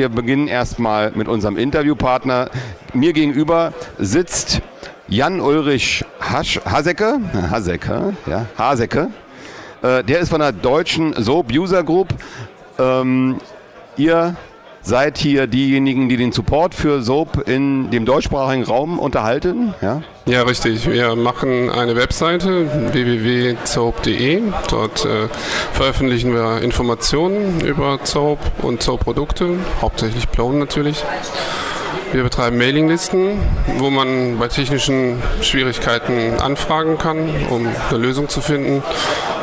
wir beginnen erstmal mit unserem Interviewpartner. Mir gegenüber sitzt Jan Ulrich Hasch, Hasecke, Hasecke, ja, Hasecke. Äh, der ist von der deutschen Soap User Group. Ähm, ihr seid hier diejenigen, die den Support für Soap in dem deutschsprachigen Raum unterhalten. Ja, ja richtig. Wir machen eine Webseite www.soap.de. Dort äh, veröffentlichen wir Informationen über Soap und Soap-Produkte, hauptsächlich Plone natürlich. Wir betreiben Mailinglisten, wo man bei technischen Schwierigkeiten anfragen kann, um eine Lösung zu finden.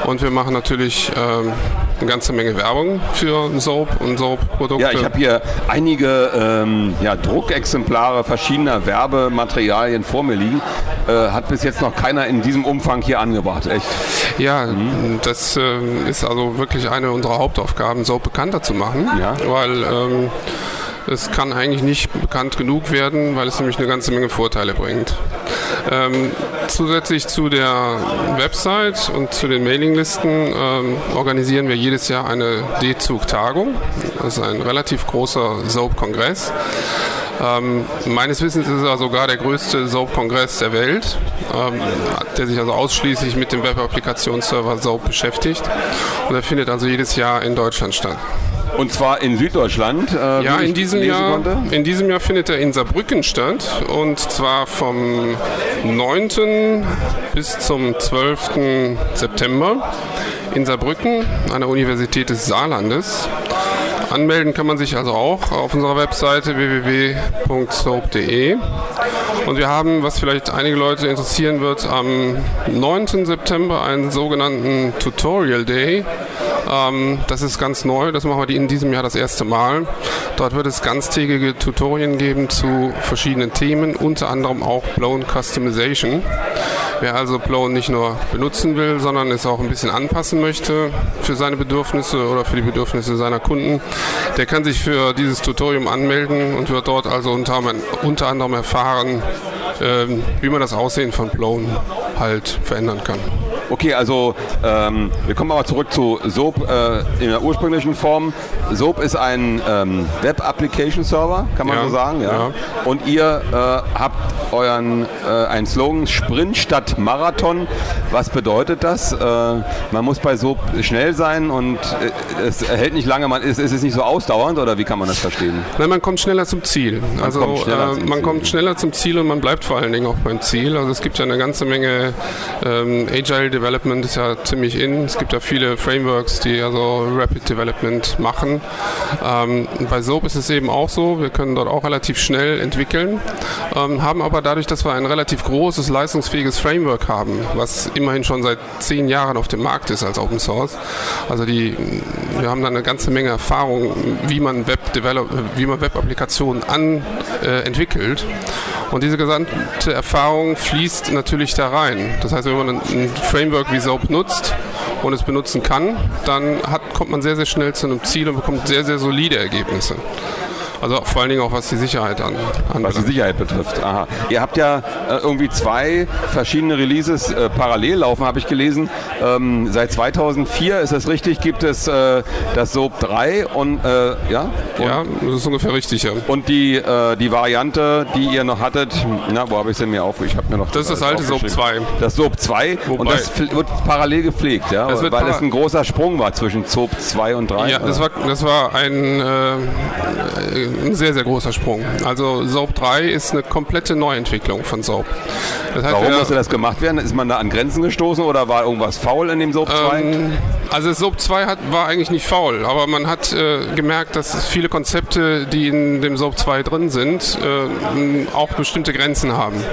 Und wir machen natürlich ähm, eine ganze Menge Werbung für Soap und Soap-Produkte. Ja, ich habe hier einige ähm, ja, Druckexemplare verschiedener Werbematerialien vor mir liegen. Äh, hat bis jetzt noch keiner in diesem Umfang hier angebracht, echt. Ja, mhm. das äh, ist also wirklich eine unserer Hauptaufgaben, Soap bekannter zu machen. Ja. Weil ähm, es kann eigentlich nicht bekannt genug werden, weil es nämlich eine ganze Menge Vorteile bringt. Ähm, zusätzlich zu der Website und zu den Mailinglisten ähm, organisieren wir jedes Jahr eine D-Zug-Tagung. Das ist ein relativ großer Soap-Kongress. Ähm, meines Wissens ist er sogar der größte Soap-Kongress der Welt, ähm, der sich also ausschließlich mit dem Web-Applikationsserver Soap beschäftigt. Und er findet also jedes Jahr in Deutschland statt. Und zwar in Süddeutschland. Äh, ja, in diesem, Jahr, in diesem Jahr findet er in Saarbrücken statt. Und zwar vom 9. bis zum 12. September in Saarbrücken an der Universität des Saarlandes. Anmelden kann man sich also auch auf unserer Webseite www.soap.de. Und wir haben, was vielleicht einige Leute interessieren wird, am 9. September einen sogenannten Tutorial Day. Ähm, das ist ganz neu, das machen wir in diesem Jahr das erste Mal. Dort wird es ganztägige Tutorien geben zu verschiedenen Themen, unter anderem auch Blown Customization. Wer also Blown nicht nur benutzen will, sondern es auch ein bisschen anpassen möchte für seine Bedürfnisse oder für die Bedürfnisse seiner Kunden, der kann sich für dieses Tutorium anmelden und wird dort also unter, unter anderem erfahren, äh, wie man das Aussehen von Blown halt verändern kann. Okay, also ähm, wir kommen aber zurück zu SOAP äh, in der ursprünglichen Form. SOAP ist ein ähm, Web-Application-Server, kann man ja, so sagen. Ja. ja. Und ihr äh, habt euren äh, einen Slogan Sprint statt Marathon. Was bedeutet das? Äh, man muss bei SOAP schnell sein und äh, es hält nicht lange. Man ist, ist es nicht so ausdauernd oder wie kann man das verstehen? Nein, man kommt schneller zum Ziel. Man also kommt schneller, zum, man Ziel. kommt schneller zum Ziel und man bleibt vor allen Dingen auch beim Ziel. Also es gibt ja eine ganze Menge ähm, Agile Development ist ja ziemlich in. Es gibt ja viele Frameworks, die also Rapid Development machen. Ähm, bei SOAP ist es eben auch so. Wir können dort auch relativ schnell entwickeln, ähm, haben aber dadurch, dass wir ein relativ großes, leistungsfähiges Framework haben, was immerhin schon seit zehn Jahren auf dem Markt ist als Open Source. Also die, wir haben da eine ganze Menge Erfahrung, wie man Web Develop, wie man Web-Applikationen an äh, entwickelt. Und diese gesamte Erfahrung fließt natürlich da rein. Das heißt, wenn man ein Framework wie SOAP nutzt und es benutzen kann, dann hat, kommt man sehr, sehr schnell zu einem Ziel und bekommt sehr, sehr solide Ergebnisse. Also vor allen Dingen auch was die Sicherheit an. Was die Sicherheit betrifft. Aha. Ihr habt ja äh, irgendwie zwei verschiedene Releases äh, parallel laufen, habe ich gelesen. Ähm, seit 2004 ist das richtig, gibt es äh, das SOAP 3 und äh, ja? Und, ja, das ist ungefähr richtig, ja. Und die, äh, die Variante, die ihr noch hattet, na, wo habe ich denn mir auf? Ich habe mir noch das, das ist das alte SOAP 2. Das SOAP 2 Wobei, und das wird parallel gepflegt, ja, weil es ein großer Sprung war zwischen SOAP 2 und 3. Ja, das war, das war ein äh, ein sehr, sehr großer Sprung. Also Soap 3 ist eine komplette Neuentwicklung von Soap. Das heißt, Warum musste das gemacht werden? Ist man da an Grenzen gestoßen oder war irgendwas faul in dem Soap 2? Ähm, also Soap 2 hat, war eigentlich nicht faul, aber man hat äh, gemerkt, dass viele Konzepte, die in dem Soap 2 drin sind, äh, auch bestimmte Grenzen haben.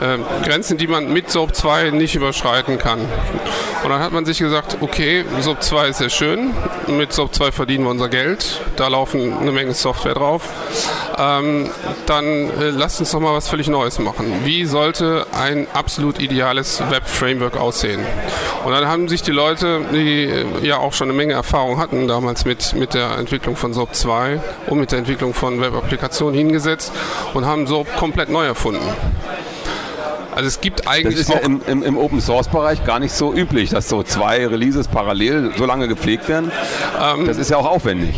Äh, Grenzen, die man mit Soap 2 nicht überschreiten kann. Und dann hat man sich gesagt, okay, Soap 2 ist sehr schön, mit Soap 2 verdienen wir unser Geld, da laufen eine Menge Software drauf. Ähm, dann äh, lasst uns doch mal was völlig Neues machen. Wie sollte ein absolut ideales Web-Framework aussehen? Und dann haben sich die Leute, die äh, ja auch schon eine Menge Erfahrung hatten damals mit, mit der Entwicklung von SOAP 2 und mit der Entwicklung von Web-Applikationen hingesetzt und haben SOAP komplett neu erfunden. Also es gibt eigentlich. Das ist ja im, im, im Open Source Bereich gar nicht so üblich, dass so zwei Releases parallel so lange gepflegt werden. Ähm, das ist ja auch aufwendig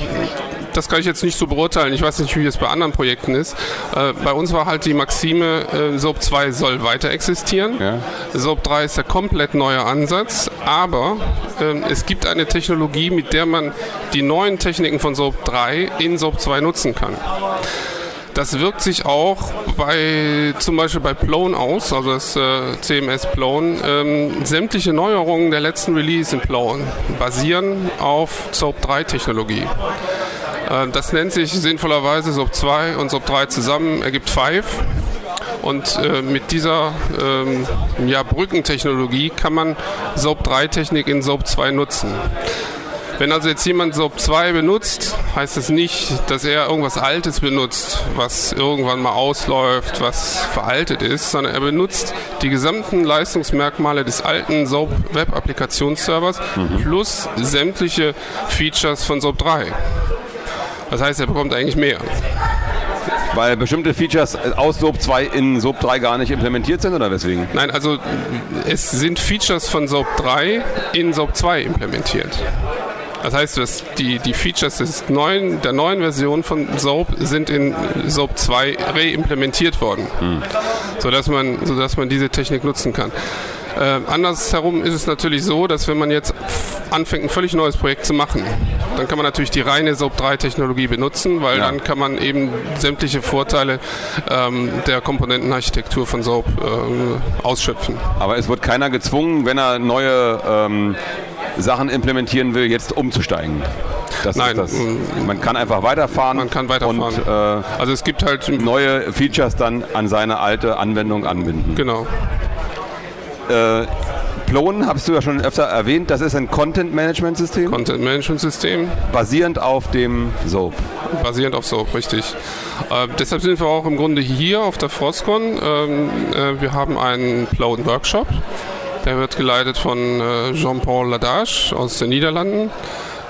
das kann ich jetzt nicht so beurteilen. Ich weiß nicht, wie es bei anderen Projekten ist. Äh, bei uns war halt die Maxime, äh, SOAP 2 soll weiter existieren. Ja. SOAP 3 ist der komplett neue Ansatz, aber äh, es gibt eine Technologie, mit der man die neuen Techniken von SOAP 3 in SOAP 2 nutzen kann. Das wirkt sich auch bei zum Beispiel bei Plone aus, also das äh, CMS Plone. Ähm, sämtliche Neuerungen der letzten Release in Plone basieren auf SOAP 3 Technologie. Äh, das nennt sich sinnvollerweise SOAP 2 und SOAP 3 zusammen, ergibt 5. Und äh, mit dieser ähm, ja, Brückentechnologie kann man SOAP 3 Technik in SOAP 2 nutzen. Wenn also jetzt jemand SOAP 2 benutzt, heißt das nicht, dass er irgendwas Altes benutzt, was irgendwann mal ausläuft, was veraltet ist, sondern er benutzt die gesamten Leistungsmerkmale des alten SOAP Web Applikationsservers mhm. plus sämtliche Features von SOAP 3. Das heißt, er bekommt eigentlich mehr. Weil bestimmte Features aus SOAP 2 in SOAP 3 gar nicht implementiert sind oder weswegen? Nein, also es sind Features von SOAP 3 in SOAP 2 implementiert. Das heißt, dass die, die Features des neuen, der neuen Version von SOAP sind in SOAP 2 reimplementiert worden, hm. sodass, man, sodass man diese Technik nutzen kann. Äh, andersherum ist es natürlich so, dass wenn man jetzt anfängt, ein völlig neues Projekt zu machen, dann kann man natürlich die reine SOAP 3 Technologie benutzen, weil ja. dann kann man eben sämtliche Vorteile ähm, der Komponentenarchitektur von SOAP äh, ausschöpfen. Aber es wird keiner gezwungen, wenn er neue ähm, Sachen implementieren will, jetzt umzusteigen. Das Nein, das. man kann einfach weiterfahren. Man kann weiterfahren. Und, äh, also es gibt halt neue Features dann an seine alte Anwendung anbinden. Genau. Äh, Plone hast du ja schon öfter erwähnt, das ist ein Content Management System. Content Management System. Basierend auf dem SOAP. Basierend auf SOAP, richtig. Äh, deshalb sind wir auch im Grunde hier auf der Frostcon. Ähm, äh, wir haben einen Plone Workshop. Der wird geleitet von äh, Jean-Paul Ladage aus den Niederlanden.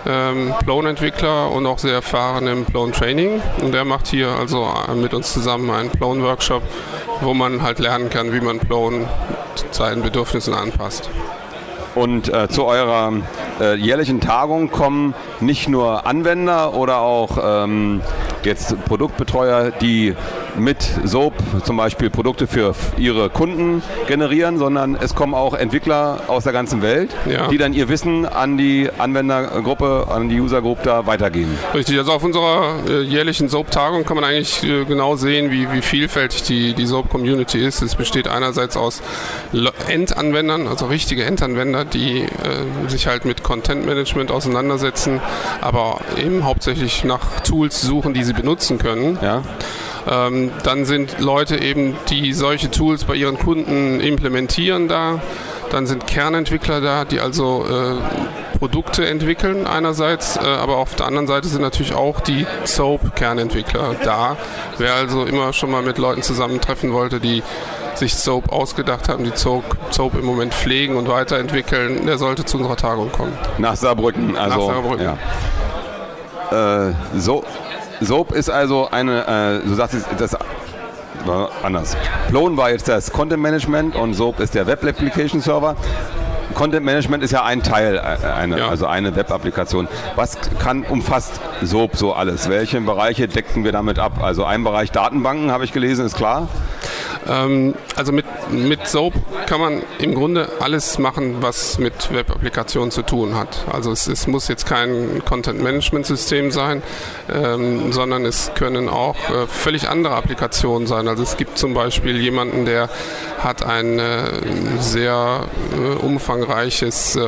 Ähm, Plone-Entwickler und auch sehr erfahren im Plone-Training. Und der macht hier also äh, mit uns zusammen einen Plone-Workshop, wo man halt lernen kann, wie man Plone seinen Bedürfnissen anpasst. Und äh, zu eurer äh, jährlichen Tagung kommen nicht nur Anwender oder auch ähm, jetzt Produktbetreuer, die mit Soap zum Beispiel Produkte für ihre Kunden generieren, sondern es kommen auch Entwickler aus der ganzen Welt, ja. die dann ihr Wissen an die Anwendergruppe, an die Usergruppe da weitergeben. Richtig, also auf unserer äh, jährlichen Soap-Tagung kann man eigentlich äh, genau sehen, wie, wie vielfältig die, die Soap-Community ist. Es besteht einerseits aus Endanwendern, also richtige Endanwender, die äh, sich halt mit Content-Management auseinandersetzen, aber eben hauptsächlich nach Tools suchen, die sie benutzen können. Ja. Ähm, dann sind Leute eben, die solche Tools bei ihren Kunden implementieren da. Dann sind Kernentwickler da, die also äh, Produkte entwickeln einerseits, äh, aber auf der anderen Seite sind natürlich auch die SOAP-Kernentwickler da. Wer also immer schon mal mit Leuten zusammentreffen wollte, die sich SOAP ausgedacht haben, die SOAP, SOAP im Moment pflegen und weiterentwickeln, der sollte zu unserer Tagung kommen. Nach Saarbrücken, also. Nach Saarbrücken. Ja. Äh, so, Soap ist also eine, äh, du sagst das war anders. Plone war jetzt das Content Management und Soap ist der Web Application Server. Content Management ist ja ein Teil, äh, eine, ja. also eine Web-Applikation. Was kann umfasst SOAP so alles? Welche Bereiche decken wir damit ab? Also ein Bereich Datenbanken, habe ich gelesen, ist klar. Ähm, also mit, mit SOAP kann man im Grunde alles machen, was mit Web-Applikationen zu tun hat. Also es, es, muss jetzt kein Content-Management-System sein, ähm, sondern es können auch äh, völlig andere Applikationen sein. Also es gibt zum Beispiel jemanden, der hat ein äh, sehr äh, umfangreiches äh,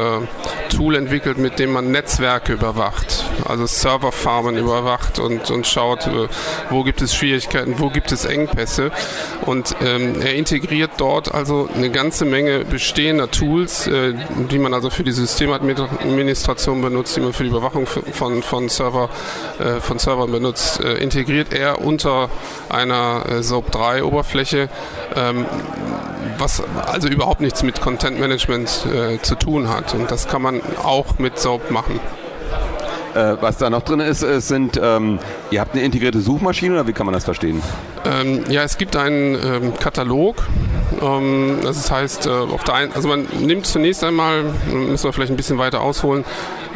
Tool entwickelt, mit dem man Netzwerke überwacht, also Serverfarmen überwacht und, und schaut, äh, wo gibt es Schwierigkeiten, wo gibt es Engpässe. Und ähm, er integriert dort also eine ganze Menge bestehender Tools, äh, die man also für die Systemadministration benutzt, die man für die Überwachung von, von, Server, äh, von Servern benutzt, äh, integriert er unter einer äh, SOAP 3 Oberfläche, ähm, was also überhaupt nichts mit Content Management äh, zu tun hat. Und das kann man auch mit SOAP machen. Äh, was da noch drin ist, sind, ähm, ihr habt eine integrierte Suchmaschine oder wie kann man das verstehen? Ähm, ja, es gibt einen ähm, Katalog. Ähm, das heißt, äh, auf der einen, also man nimmt zunächst einmal, müssen wir vielleicht ein bisschen weiter ausholen,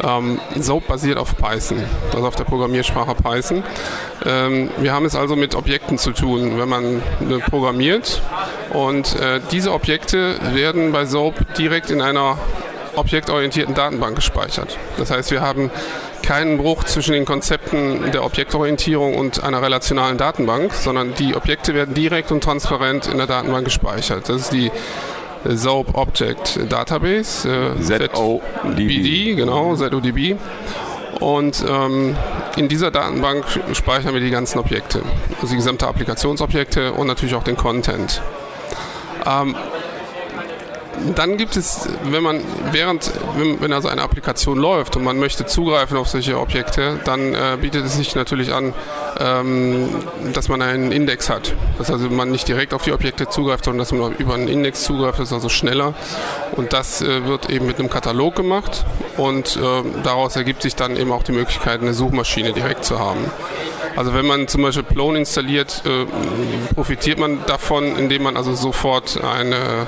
ähm, Soap basiert auf Python, also auf der Programmiersprache Python. Wir haben es also mit Objekten zu tun, wenn man äh, programmiert. Und äh, diese Objekte werden bei Soap direkt in einer objektorientierten Datenbank gespeichert. Das heißt, wir haben keinen Bruch zwischen den Konzepten der Objektorientierung und einer relationalen Datenbank, sondern die Objekte werden direkt und transparent in der Datenbank gespeichert. Das ist die SOAP Object Database, äh, ZODB, genau, ZODB. Und ähm, in dieser Datenbank speichern wir die ganzen Objekte, also die gesamte Applikationsobjekte und natürlich auch den Content. Ähm, dann gibt es, wenn man während, wenn, also eine Applikation läuft und man möchte zugreifen auf solche Objekte, dann äh, bietet es sich natürlich an, ähm, dass man einen Index hat. Dass also man nicht direkt auf die Objekte zugreift, sondern dass man über einen Index zugreift, das ist also schneller. Und das äh, wird eben mit einem Katalog gemacht und äh, daraus ergibt sich dann eben auch die Möglichkeit, eine Suchmaschine direkt zu haben. Also wenn man zum Beispiel Plone installiert, äh, profitiert man davon, indem man also sofort eine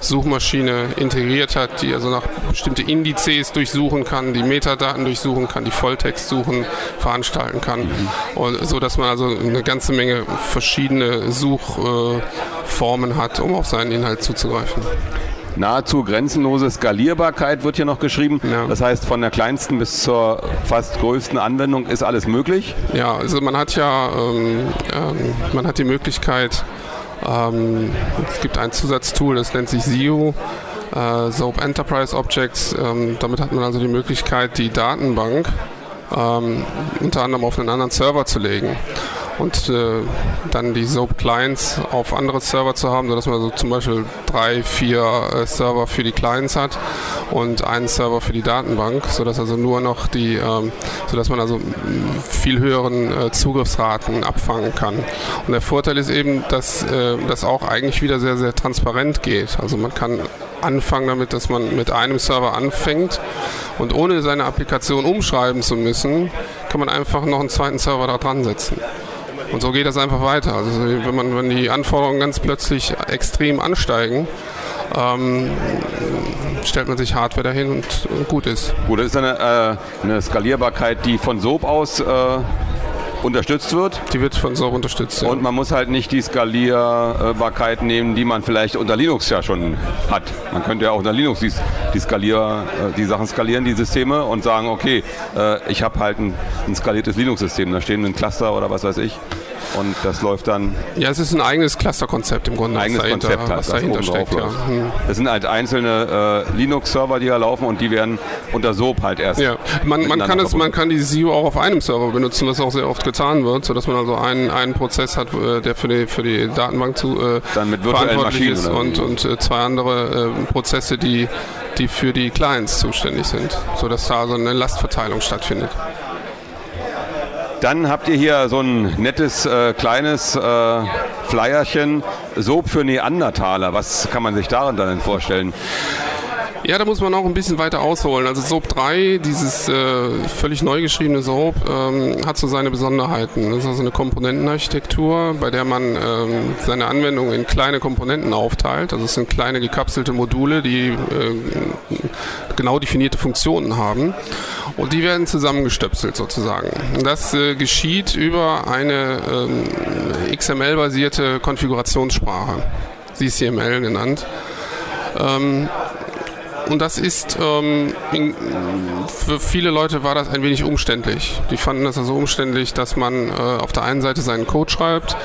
Suchmaschine integriert hat, die also nach bestimmte Indizes durchsuchen kann, die Metadaten durchsuchen kann, die Volltextsuchen veranstalten kann. Mhm. Und so dass man also eine ganze Menge verschiedene Suchformen hat, um auf seinen Inhalt zuzugreifen nahezu grenzenlose Skalierbarkeit wird hier noch geschrieben. Ja. Das heißt, von der kleinsten bis zur fast größten Anwendung ist alles möglich. Ja, also man hat ja ähm, ähm, man hat die Möglichkeit, ähm, es gibt ein Zusatztool, das nennt sich SIO, äh, SOAP Enterprise Objects. Ähm, damit hat man also die Möglichkeit, die Datenbank ähm, unter anderem auf einen anderen Server zu legen und äh, dann die SOAP Clients auf andere Server zu haben, sodass man so zum Beispiel drei, vier äh, Server für die Clients hat und einen Server für die Datenbank, sodass also nur noch die, ähm, sodass man also viel höheren äh, Zugriffsraten abfangen kann. Und der Vorteil ist eben, dass äh, das auch eigentlich wieder sehr, sehr transparent geht. Also man kann anfangen damit, dass man mit einem Server anfängt und ohne seine Applikation umschreiben zu müssen, kann man einfach noch einen zweiten Server da dran setzen. Und so geht das einfach weiter. Also wenn man, wenn die Anforderungen ganz plötzlich extrem ansteigen, ähm, stellt man sich Hardware dahin und, und gut ist. Gut, das ist eine, äh, eine Skalierbarkeit, die von SOAP aus äh, unterstützt wird. Die wird von SOAP unterstützt. Ja. Und man muss halt nicht die Skalierbarkeit nehmen, die man vielleicht unter Linux ja schon hat. Man könnte ja auch unter Linux die, die, Skalier, äh, die Sachen skalieren, die Systeme und sagen, okay, äh, ich habe halt ein, ein skaliertes Linux-System, da stehen ein Cluster oder was weiß ich. Und das läuft dann. Ja, es ist ein eigenes Cluster-Konzept im Grunde. Ein eigenes dahinter, Konzept halt, was dahinter steckt. Ja. Hm. Das sind halt einzelne äh, Linux-Server, die da laufen und die werden unter SOAP halt erst. Ja, man, man kann es, man kann die SIO auch auf einem Server benutzen, was auch sehr oft getan wird, sodass man also einen, einen Prozess hat, äh, der für die, für die Datenbank zu, äh, dann mit virtuellen Maschinen ist und, und äh, zwei andere äh, Prozesse, die, die für die Clients zuständig sind, sodass da also eine Lastverteilung stattfindet. Dann habt ihr hier so ein nettes äh, kleines äh, Flyerchen, Soap für Neandertaler. Was kann man sich daran dann vorstellen? Ja, da muss man auch ein bisschen weiter ausholen. Also SOAP 3, dieses äh, völlig neu geschriebene SOAP, ähm, hat so seine Besonderheiten. Das ist also eine Komponentenarchitektur, bei der man ähm, seine Anwendung in kleine Komponenten aufteilt. Also es sind kleine gekapselte Module, die äh, genau definierte Funktionen haben. Und die werden zusammengestöpselt sozusagen. Das äh, geschieht über eine ähm, XML-basierte Konfigurationssprache, CCML genannt. Ähm, und das ist, ähm, in, für viele Leute war das ein wenig umständlich. Die fanden das also umständlich, dass man äh, auf der einen Seite seinen Code schreibt,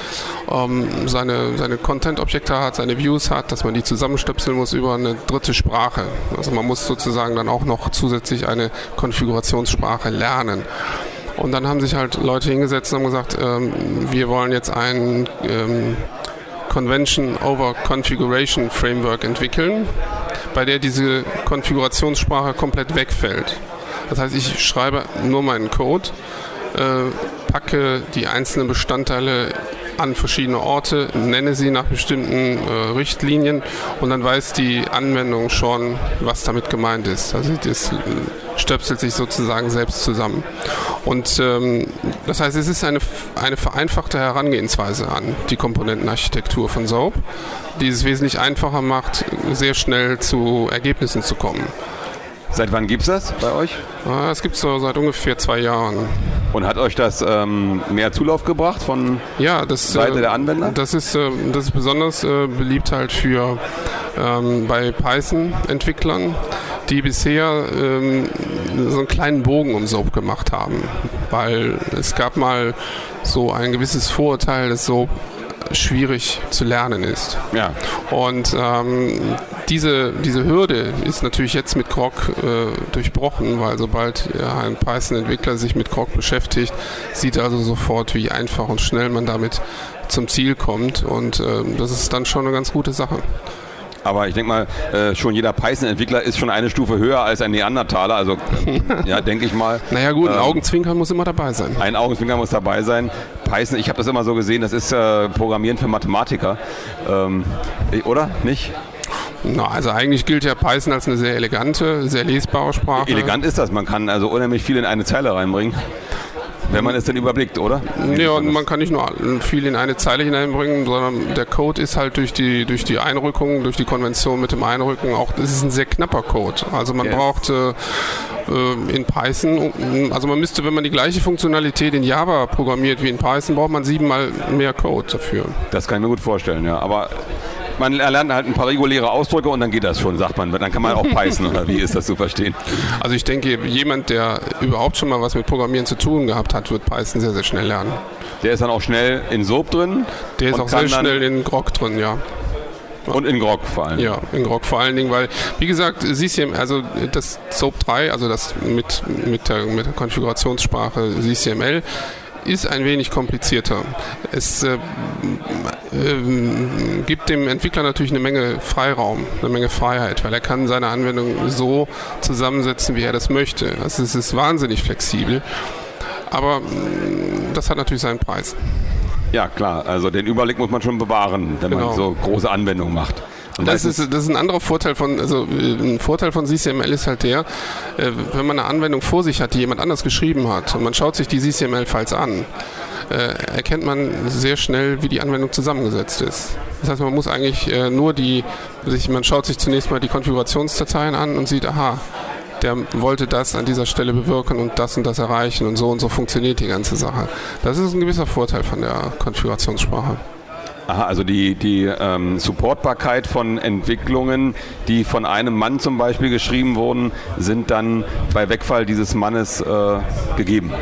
ähm, seine, seine Content-Objekte hat, seine Views hat, dass man die zusammenstöpseln muss über eine dritte Sprache. Also man muss sozusagen dann auch noch zusätzlich eine Konfigurationssprache lernen. Und dann haben sich halt Leute hingesetzt und haben gesagt, ähm, wir wollen jetzt ein ähm, Convention over Configuration Framework entwickeln bei der diese Konfigurationssprache komplett wegfällt. Das heißt, ich schreibe nur meinen Code, äh, packe die einzelnen Bestandteile an verschiedene Orte, nenne sie nach bestimmten äh, Richtlinien und dann weiß die Anwendung schon, was damit gemeint ist. Also das stöpselt sich sozusagen selbst zusammen. Und ähm, das heißt, es ist eine, eine vereinfachte Herangehensweise an die Komponentenarchitektur von SOAP, die es wesentlich einfacher macht, sehr schnell zu Ergebnissen zu kommen. Seit wann gibt es das bei euch? Es gibt es so seit ungefähr zwei Jahren. Und hat euch das ähm, mehr Zulauf gebracht von ja, das, Seite äh, der Anwender? Das ist, äh, das ist besonders äh, beliebt halt für ähm, bei Python-Entwicklern, die bisher ähm, so einen kleinen Bogen um SOAP gemacht haben. Weil es gab mal so ein gewisses Vorurteil, dass SOAP schwierig zu lernen ist. Ja. Und ähm, diese, diese Hürde ist natürlich jetzt mit Grok äh, durchbrochen, weil sobald ja, ein Python-Entwickler sich mit Grok beschäftigt, sieht also sofort, wie einfach und schnell man damit zum Ziel kommt. Und äh, das ist dann schon eine ganz gute Sache. Aber ich denke mal, äh, schon jeder Python-Entwickler ist schon eine Stufe höher als ein Neandertaler. Also, ja, denke ich mal. Naja, gut, ein ähm, Augenzwinkern muss immer dabei sein. Ein Augenzwinkern muss dabei sein. Python, ich habe das immer so gesehen, das ist äh, Programmieren für Mathematiker. Ähm, oder? Nicht? Na, also eigentlich gilt ja Python als eine sehr elegante, sehr lesbare Sprache. Elegant ist das, man kann also unheimlich viel in eine Zeile reinbringen. Wenn man es denn überblickt, oder? Ja, und man kann nicht nur viel in eine Zeile hineinbringen, sondern der Code ist halt durch die, durch die Einrückung, durch die Konvention mit dem Einrücken auch, das ist ein sehr knapper Code. Also man yes. braucht äh, äh, in Python, also man müsste, wenn man die gleiche Funktionalität in Java programmiert wie in Python, braucht man siebenmal mehr Code dafür. Das kann ich mir gut vorstellen, ja. Aber man erlernt halt ein paar reguläre Ausdrücke und dann geht das schon, sagt man. Dann kann man auch peißen oder wie ist das zu verstehen? Also ich denke, jemand, der überhaupt schon mal was mit Programmieren zu tun gehabt hat, wird Python sehr, sehr schnell lernen. Der ist dann auch schnell in Soap drin? Der ist auch sehr schnell in Grog drin, ja. Und in Grog vor allen Dingen. Ja, in Grog vor allen Dingen, weil, wie gesagt, CCM, also das SOAP 3, also das mit, mit, der, mit der Konfigurationssprache CCML, ist ein wenig komplizierter. Es äh, äh, gibt dem Entwickler natürlich eine Menge Freiraum, eine Menge Freiheit, weil er kann seine Anwendung so zusammensetzen, wie er das möchte. Also es ist wahnsinnig flexibel, aber mm, das hat natürlich seinen Preis. Ja, klar. Also den Überblick muss man schon bewahren, wenn genau. man so große Anwendungen macht. Das ist, das ist ein anderer Vorteil von, also ein Vorteil von CCML ist halt der, äh, wenn man eine Anwendung vor sich hat, die jemand anders geschrieben hat und man schaut sich die CCML-Files an, äh, erkennt man sehr schnell, wie die Anwendung zusammengesetzt ist. Das heißt, man muss eigentlich äh, nur die, man schaut sich zunächst mal die Konfigurationsdateien an und sieht, aha, der wollte das an dieser Stelle bewirken und das und das erreichen und so und so funktioniert die ganze Sache. Das ist ein gewisser Vorteil von der Konfigurationssprache. Aha, also die, die ähm, Supportbarkeit von Entwicklungen, die von einem Mann zum Beispiel geschrieben wurden, sind dann bei Wegfall dieses Mannes äh, gegeben.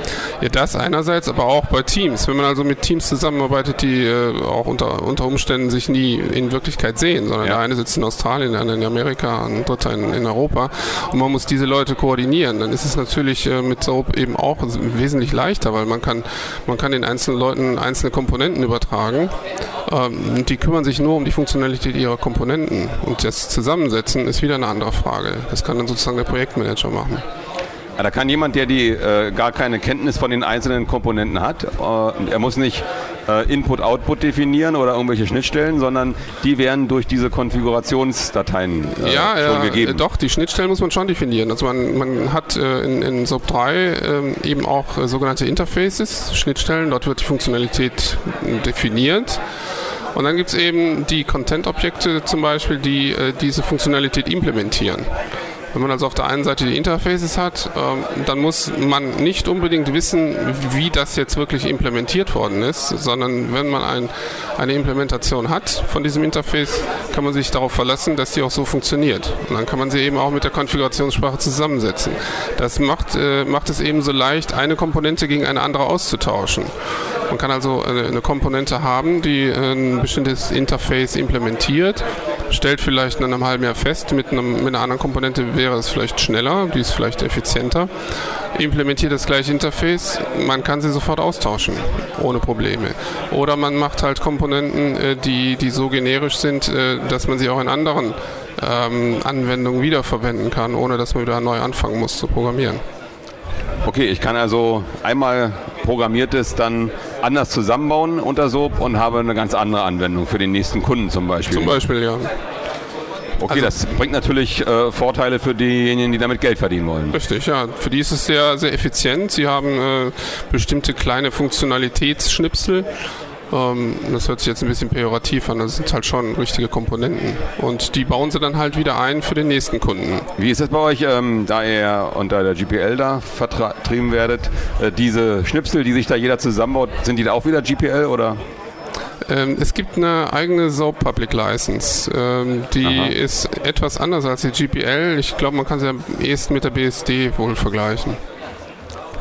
Ja, das einerseits, aber auch bei Teams. Wenn man also mit Teams zusammenarbeitet, die äh, auch unter, unter Umständen sich nie in Wirklichkeit sehen, sondern ja. der eine sitzt in Australien, der andere in Amerika, ein dritter in, in Europa und man muss diese Leute koordinieren, dann ist es natürlich äh, mit Soap eben auch wesentlich leichter, weil man kann, man kann den einzelnen Leuten einzelne Komponenten übertragen ähm, die kümmern sich nur um die Funktionalität ihrer Komponenten. Und das Zusammensetzen ist wieder eine andere Frage. Das kann dann sozusagen der Projektmanager machen. Ja, da kann jemand, der die äh, gar keine Kenntnis von den einzelnen Komponenten hat, äh, er muss nicht äh, Input-Output definieren oder irgendwelche Schnittstellen, sondern die werden durch diese Konfigurationsdateien äh, ja, schon ja, gegeben. Doch, die Schnittstellen muss man schon definieren. Also man, man hat äh, in, in SOAP 3 ähm, eben auch äh, sogenannte Interfaces, Schnittstellen, dort wird die Funktionalität definiert. Und dann gibt es eben die Content-Objekte zum Beispiel, die äh, diese Funktionalität implementieren. Wenn man also auf der einen Seite die Interfaces hat, ähm, dann muss man nicht unbedingt wissen, wie das jetzt wirklich implementiert worden ist, sondern wenn man ein, eine Implementation hat von diesem Interface, kann man sich darauf verlassen, dass die auch so funktioniert. Und dann kann man sie eben auch mit der Konfigurationssprache zusammensetzen. Das macht, äh, macht es eben so leicht, eine Komponente gegen eine andere auszutauschen. Man kann also eine, eine Komponente haben, die ein bestimmtes Interface implementiert, stellt vielleicht nach einem halben Jahr fest, mit, einem, mit einer anderen Komponente wäre es vielleicht schneller, die ist vielleicht effizienter, implementiert das gleiche Interface, man kann sie sofort austauschen, ohne Probleme. Oder man macht halt Komponenten, äh, die, die so generisch sind, äh, dass man sie auch in anderen ähm, Anwendungen wiederverwenden kann, ohne dass man wieder neu anfangen muss zu programmieren. Okay, ich kann also einmal programmiertes dann anders zusammenbauen unter SOAP und habe eine ganz andere Anwendung für den nächsten Kunden zum Beispiel. Zum Beispiel, ja. Okay, also, das bringt natürlich äh, Vorteile für diejenigen, die damit Geld verdienen wollen. Richtig, ja. Für die ist es sehr, sehr effizient. Sie haben äh, bestimmte kleine Funktionalitätsschnipsel. Ähm, das hört sich jetzt ein bisschen pejorativ an, das sind halt schon richtige Komponenten. Und die bauen sie dann halt wieder ein für den nächsten Kunden. Wie ist das bei euch, ähm, da ihr unter der GPL da vertrieben werdet? Äh, diese Schnipsel, die sich da jeder zusammenbaut, sind die da auch wieder GPL oder? Ähm, es gibt eine eigene SOAP Public License. Ähm, die Aha. ist etwas anders als die GPL. Ich glaube, man kann sie am ehesten mit der BSD wohl vergleichen.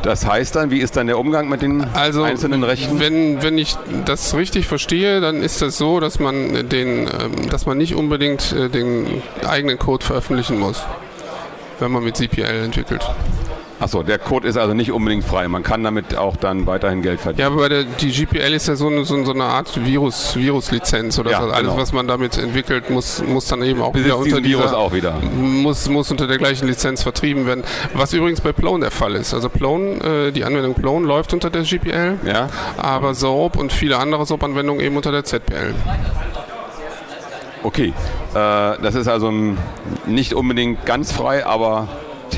Das heißt dann, wie ist dann der Umgang mit den also, einzelnen Rechten? Wenn, wenn ich das richtig verstehe, dann ist das so, dass man den, ähm, dass man nicht unbedingt äh, den eigenen Code veröffentlichen muss, wenn man mit CPL entwickelt. Achso, der Code ist also nicht unbedingt frei. Man kann damit auch dann weiterhin Geld verdienen. Ja, aber der, die GPL ist ja so eine, so, eine Art Virus, Viruslizenz oder ja, so. Alles, genau. was man damit entwickelt, muss, muss dann eben auch wieder unter dieser, Virus auch wieder. Muss, muss unter der gleichen Lizenz vertrieben werden. Was übrigens bei Plone der Fall ist. Also Plone, äh, die Anwendung Plone läuft unter der GPL, ja. aber SOAP und viele andere SOAP-Anwendungen eben unter der ZPL. Okay, äh, das ist also nicht unbedingt ganz frei, aber.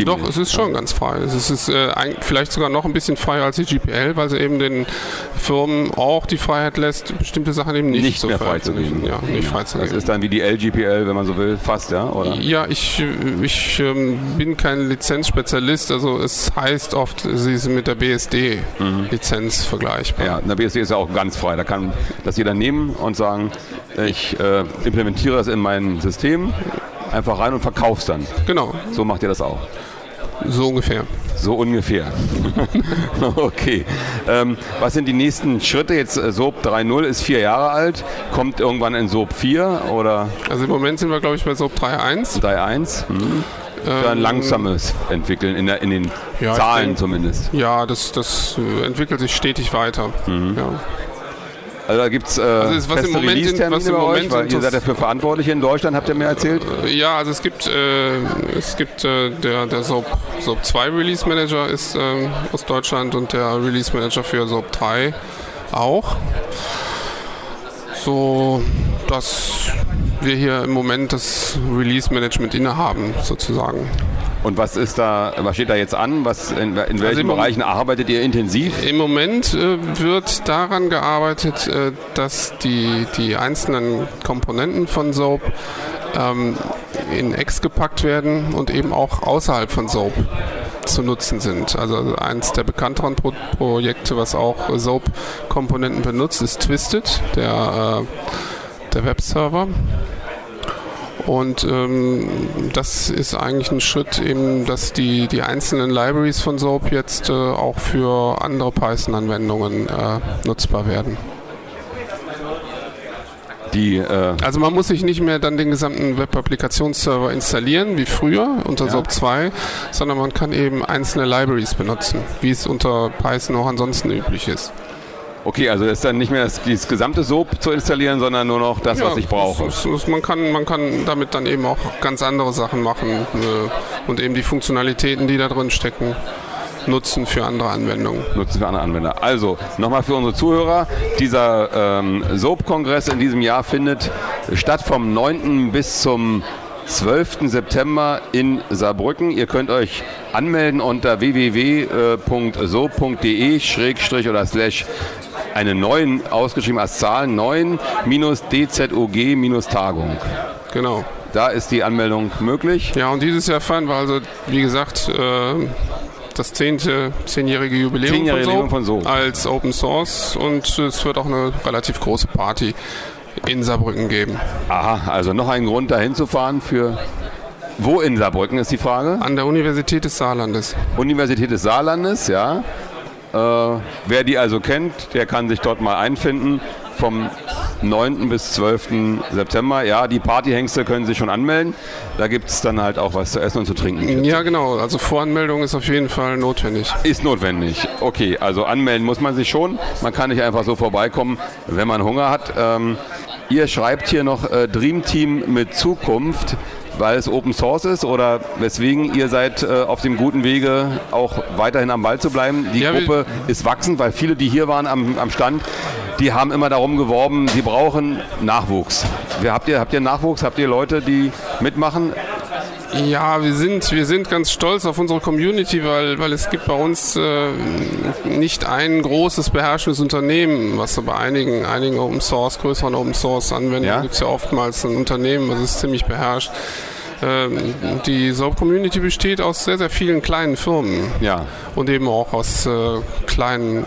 Doch, es ist schon ganz frei. Es ist äh, vielleicht sogar noch ein bisschen freier als die GPL, weil sie eben den Firmen auch die Freiheit lässt, bestimmte Sachen eben nicht, nicht so mehr freizugeben. Ja, nicht freizugeben. Das ist dann wie die LGPL, wenn man so will, fast, ja? Oder? Ja, ich, ich ähm, bin kein Lizenzspezialist, also es heißt oft, sie sind mit der BSD-Lizenz mhm. vergleichbar. Ja, eine BSD ist ja auch ganz frei. Da kann das jeder nehmen und sagen, ich äh, implementiere das in mein System einfach rein und verkaufst dann. Genau. So macht ihr das auch. So ungefähr. So ungefähr. okay. Ähm, was sind die nächsten Schritte? Jetzt äh, SOAP 3.0 ist vier Jahre alt, kommt irgendwann in SOAP 4 oder? Also im Moment sind wir, glaube ich, bei SOAP 3.1. 3.1. Mhm. Ähm, ein langsames Entwickeln in, der, in den ja, Zahlen denk, zumindest. Ja, das, das äh, entwickelt sich stetig weiter. Mhm. Ja. Also da gibt äh, also es feste Release-Termine bei euch, weil ihr seid dafür verantwortlich in Deutschland, habt ihr mir erzählt? Ja, also es gibt, äh, es gibt äh, der, der SOAP, SOAP 2 Release Manager ist ähm, aus Deutschland und der Release Manager für SOAP 3 auch. So, dass wir hier im Moment das Release Management innehaben, sozusagen. Und was ist da, was steht da jetzt an? Was, in, in welchen also Bereichen arbeitet ihr intensiv? Im Moment äh, wird daran gearbeitet, äh, dass die, die einzelnen Komponenten von SOAP ähm, in X gepackt werden und eben auch außerhalb von SOAP zu nutzen sind. Also eins der bekannteren Pro Projekte, was auch SOAP-Komponenten benutzt, ist Twisted, der, äh, der Webserver. Und ähm, das ist eigentlich ein Schritt, eben, dass die, die einzelnen Libraries von SOAP jetzt äh, auch für andere Python-Anwendungen äh, nutzbar werden. Die, äh also man muss sich nicht mehr dann den gesamten Web-Applikationsserver installieren, wie früher unter ja. SOAP 2, sondern man kann eben einzelne Libraries benutzen, wie es unter Python auch ansonsten üblich ist. Okay, also ist dann nicht mehr das, das gesamte SOAP zu installieren, sondern nur noch das, ja, was ich brauche. Es, es, man, kann, man kann damit dann eben auch ganz andere Sachen machen äh, und eben die Funktionalitäten, die da drin stecken, nutzen für andere Anwendungen. Nutzen für andere Anwender. Also nochmal für unsere Zuhörer, dieser ähm, SOAP-Kongress in diesem Jahr findet statt vom 9. bis zum 12. September in Saarbrücken. Ihr könnt euch anmelden unter www.so.de oder slash eine neuen ausgeschrieben als Zahl 9 minus DZOG minus Tagung. Genau. Da ist die Anmeldung möglich. Ja, und dieses Jahr feiern wir also, wie gesagt, äh, das zehnte, zehnjährige Jubiläum Zehnjährige von, so, von so als Open Source und es wird auch eine relativ große Party in Saarbrücken geben. Aha, also noch ein Grund dahin zu fahren für wo in Saarbrücken ist die Frage? An der Universität des Saarlandes. Universität des Saarlandes, ja. Äh, wer die also kennt, der kann sich dort mal einfinden. Vom 9. bis 12. September. Ja, die Partyhengste können sich schon anmelden. Da gibt es dann halt auch was zu essen und zu trinken. Ja, genau. Also Voranmeldung ist auf jeden Fall notwendig. Ist notwendig. Okay, also anmelden muss man sich schon. Man kann nicht einfach so vorbeikommen, wenn man Hunger hat. Ähm, ihr schreibt hier noch äh, Dream Team mit Zukunft. Weil es Open Source ist oder weswegen ihr seid äh, auf dem guten Wege, auch weiterhin am Ball zu bleiben? Die ja, Gruppe ist wachsend, weil viele, die hier waren am, am Stand, die haben immer darum geworben, sie brauchen Nachwuchs. Habt ihr, habt ihr Nachwuchs? Habt ihr Leute, die mitmachen? Ja, wir sind, wir sind ganz stolz auf unsere Community, weil, weil es gibt bei uns äh, nicht ein großes beherrschendes Unternehmen, was so bei einigen, einigen Open Source, größeren Open Source Anwendungen ja? gibt es ja oftmals ein Unternehmen, was es ziemlich beherrscht. Ähm, die Soap-Community besteht aus sehr, sehr vielen kleinen Firmen. Ja. Und eben auch aus äh, kleinen,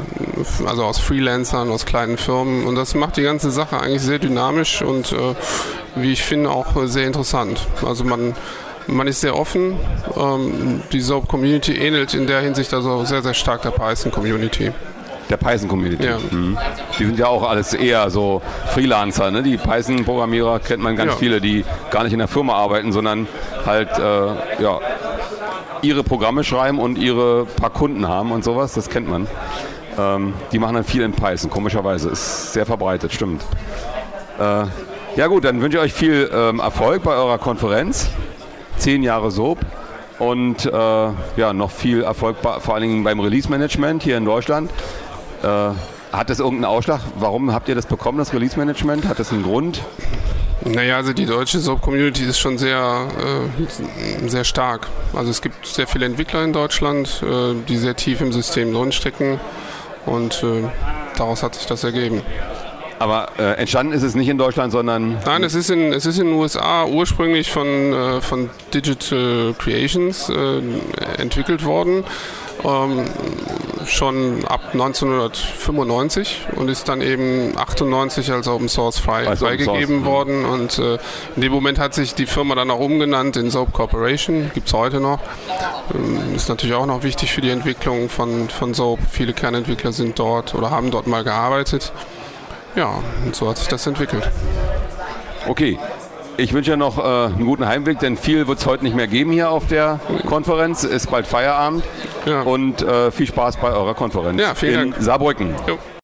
also aus Freelancern, aus kleinen Firmen. Und das macht die ganze Sache eigentlich sehr dynamisch und äh, wie ich finde auch sehr interessant. Also man man ist sehr offen. Ähm, die Soap-Community ähnelt in der Hinsicht also sehr, sehr stark der Python-Community. Der Python-Community. Ja. Mhm. Die sind ja auch alles eher so Freelancer. Ne? Die Python-Programmierer kennt man ganz ja. viele, die gar nicht in der Firma arbeiten, sondern halt äh, ja, ihre Programme schreiben und ihre paar Kunden haben und sowas. Das kennt man. Ähm, die machen dann viel in Python, komischerweise. Ist sehr verbreitet, stimmt. Äh, ja gut, dann wünsche ich euch viel ähm, Erfolg bei eurer Konferenz zehn Jahre Soap und äh, ja, noch viel Erfolg vor allen Dingen beim Release-Management hier in Deutschland. Äh, hat das irgendeinen Ausschlag? Warum habt ihr das bekommen, das Release-Management? Hat das einen Grund? Naja, also die deutsche Soap-Community ist schon sehr, äh, sehr stark. Also es gibt sehr viele Entwickler in Deutschland, äh, die sehr tief im System drinstecken und äh, daraus hat sich das ergeben. Aber äh, entstanden ist es nicht in Deutschland, sondern. Nein, es ist in, es ist in den USA ursprünglich von, äh, von Digital Creations äh, entwickelt worden. Ähm, schon ab 1995 und ist dann eben 98 als Open Source frei, als freigegeben Source, worden. Und äh, in dem Moment hat sich die Firma dann auch umgenannt in Soap Corporation, gibt es heute noch. Ähm, ist natürlich auch noch wichtig für die Entwicklung von, von Soap. Viele Kernentwickler sind dort oder haben dort mal gearbeitet. Ja, und so hat sich das entwickelt. Okay. Ich wünsche ja noch äh, einen guten Heimweg, denn viel wird es heute nicht mehr geben hier auf der Konferenz. Ist bald Feierabend. Ja. Und äh, viel Spaß bei eurer Konferenz ja, vielen in Dank. Saarbrücken. Jo.